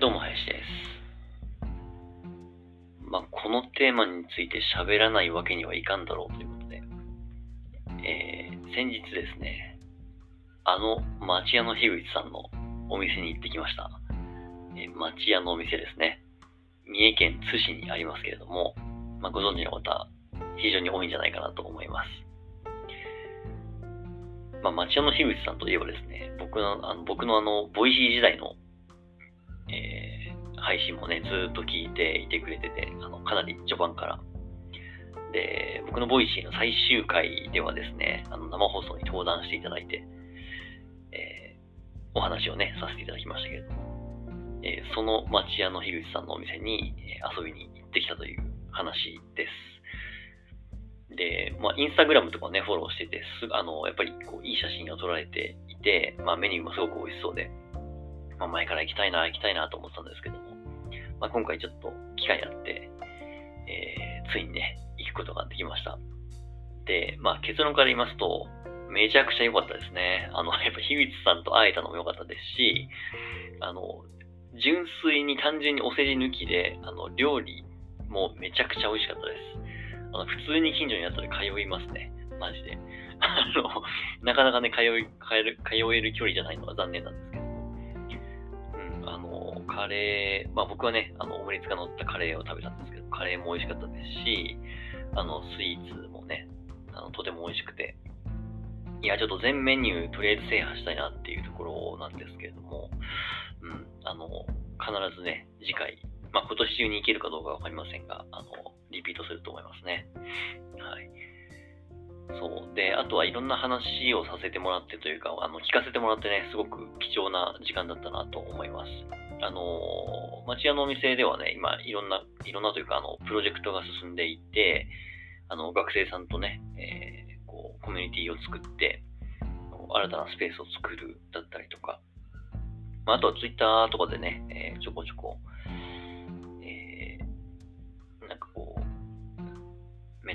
どうも、林です。まあ、このテーマについて喋らないわけにはいかんだろうということで、えー、先日ですね、あの町屋の樋口さんのお店に行ってきました。えー、町屋のお店ですね。三重県津市にありますけれども、まあ、ご存知の方、非常に多いんじゃないかなと思います。まあ、町屋の樋口さんといえばですね、僕の、あの僕のあの、ボイシー時代の、配信もね、ずっと聞いていてくれてて、あのかなり序盤から。で、僕のボイシーの最終回ではですね、あの生放送に登壇していただいて、えー、お話をね、させていただきましたけれども、えー、その町屋の樋口さんのお店に、え遊びに行ってきたという話です。で、まあ、インスタグラムとかね、フォローしてて、すあの、やっぱりこう、いい写真を撮られていて、まあ、メニューもすごく美味しそうで、まあ、前から行きたいな、行きたいなと思ってたんですけども、まあ、今回ちょっと機会あって、えー、ついにね、行くことができました。で、まあ、結論から言いますと、めちゃくちゃ良かったですね。あの、やっぱ、樋口さんと会えたのも良かったですし、あの、純粋に単純にお世辞抜きで、あの、料理もめちゃくちゃ美味しかったです。あの、普通に近所にあったら通いますね。マジで。あの、なかなかね、通い、通える、距離じゃないのは残念なんですけど。カレー、まあ僕はね、あの、オムレツが乗ったカレーを食べたんですけど、カレーも美味しかったですし、あの、スイーツもね、あの、とても美味しくて、いや、ちょっと全メニューとりあえず制覇したいなっていうところなんですけれども、うん、あの、必ずね、次回、まあ今年中に行けるかどうかわかりませんが、あの、リピートすると思いますね。はい。そう。で、あとはいろんな話をさせてもらってというか、あの、聞かせてもらってね、すごく貴重な時間だったなと思います。あの、町屋のお店ではね、今、いろんな、いろんなというか、あの、プロジェクトが進んでいて、あの、学生さんとね、えー、こう、コミュニティを作って、新たなスペースを作るだったりとか、まあ、あとはツイッターとかでね、えー、ちょこちょこ、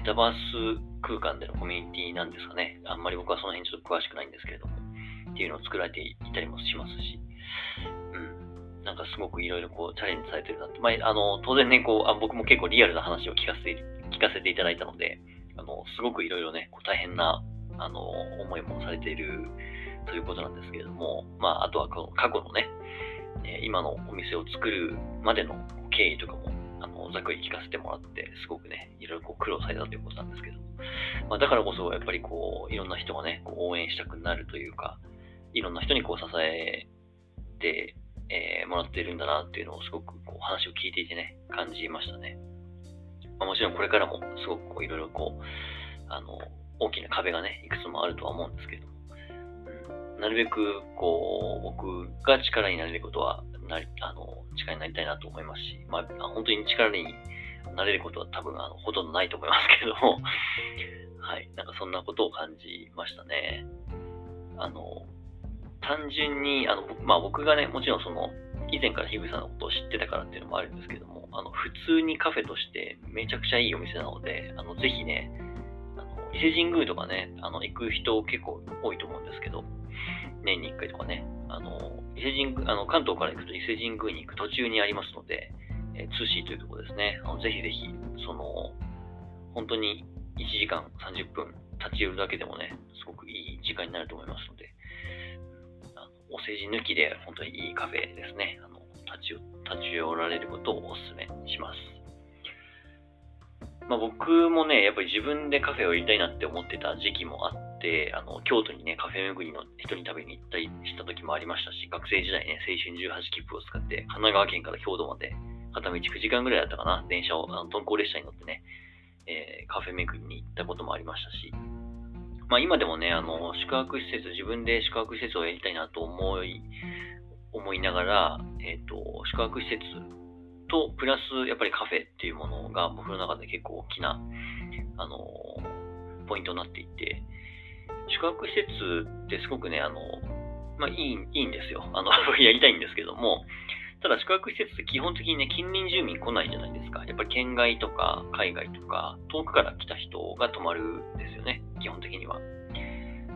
タバース空間でのコミュニティなんですかね。あんまり僕はその辺ちょっと詳しくないんですけれども、っていうのを作られていたりもしますし、うんなんかすごくいろいろこうチャレンジされてるなって。まあ、あの、当然ね、こうあ、僕も結構リアルな話を聞かせて、聞かせていただいたので、あの、すごくいろいろね、こう大変な、あの、思いもされているということなんですけれども、まあ、あとはこの過去のね、今のお店を作るまでの経緯とかも、の、ざっくり聞かせてもらって、すごくね、いろいろこう苦労されたということなんですけど、まあ、だからこそ、やっぱりこう、いろんな人がね、こう応援したくなるというか、いろんな人にこう支えてえー、もらっているんだなっていうのをすごくこう話を聞いていてね、感じましたね。まあ、もちろんこれからもすごくこういろいろこう、あの、大きな壁がね、いくつもあるとは思うんですけど、うん、なるべくこう、僕が力になれることは、なり、あの、力になりたいなと思いますし、まあ、本当に力になれることは多分、あの、ほとんどないと思いますけども、はい、なんかそんなことを感じましたね。あの、単純に、あの、まあ、僕がね、もちろんその、以前から樋口さんのことを知ってたからっていうのもあるんですけども、あの、普通にカフェとしてめちゃくちゃいいお店なので、あの、ぜひね、あの、伊勢神宮とかね、あの、行く人結構多いと思うんですけど、年に1回とかね、あの、伊勢神宮、あの、関東から行くと伊勢神宮に行く途中にありますので、えー、通信というところですね、あのぜひぜひ、その、本当に1時間30分立ち寄るだけでもね、すごくいい時間になると思いますので、あのお世辞抜きで本当にいいカフェですね。あの立ち立ち寄られることをお勧めします。まあ、僕もね、やっぱり自分でカフェをやりたいなって思ってた時期もあって、あの京都にね、カフェ巡りの人に食べに行ったりした時もありましたし、学生時代ね、青春18切符を使って、神奈川県から京都まで片道9時間ぐらいだったかな、電車を、あの鈍行列車に乗ってね、えー、カフェ巡りに行ったこともありましたし、まあ今でもね、あの、宿泊施設、自分で宿泊施設をやりたいなと思い、思いながら、えっ、ー、と、宿泊施設と、プラス、やっぱりカフェっていうものが僕の中で結構大きな、あの、ポイントになっていて、宿泊施設ってすごくね、あの、まあいい、いいんですよ。あの、やりたいんですけども、ただ宿泊施設って基本的にね、近隣住民来ないじゃないですか。やっぱり県外とか海外とか遠くから来た人が泊まるんですよね。基本的には。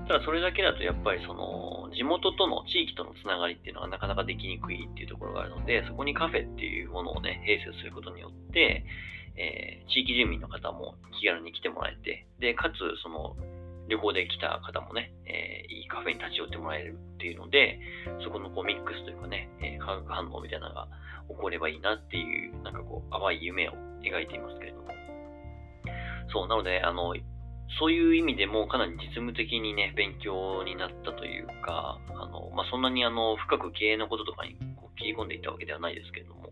ただそれだけだとやっぱりその地元との地域とのつながりっていうのがなかなかできにくいっていうところがあるので、そこにカフェっていうものをね、併設することによって、えー、地域住民の方も気軽に来てもらえて、で、かつその旅行で来た方もね、えー、いいカフェに立ち寄ってもらえるっていうので、そこのこうミックスというかね、えー、化学反応みたいなのが起こればいいなっていう、なんかこう、淡い夢を描いていますけれども。そう、なので、あの、そういう意味でもかなり実務的にね、勉強になったというか、あの、まあ、そんなにあの、深く経営のこととかにこう切り込んでいったわけではないですけれども、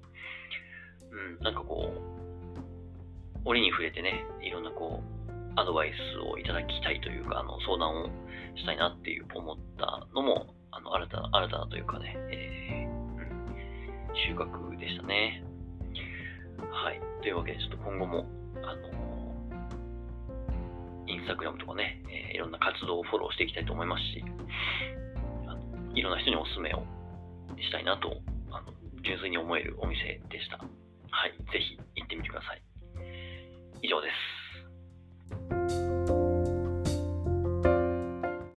うん、なんかこう、折に触れてね、いろんなこう、アドバイスをいただきたいというか、あの、相談をしたいなっていう思ったのも、あの、新たな、新たなというかね、えー、収穫でしたね。はい。というわけで、ちょっと今後も、あの、インスタグラムとかね、えー、いろんな活動をフォローしていきたいと思いますし、あのいろんな人におすすめをしたいなと、あの純粋に思えるお店でした。はい。ぜひ行ってみてください。以上です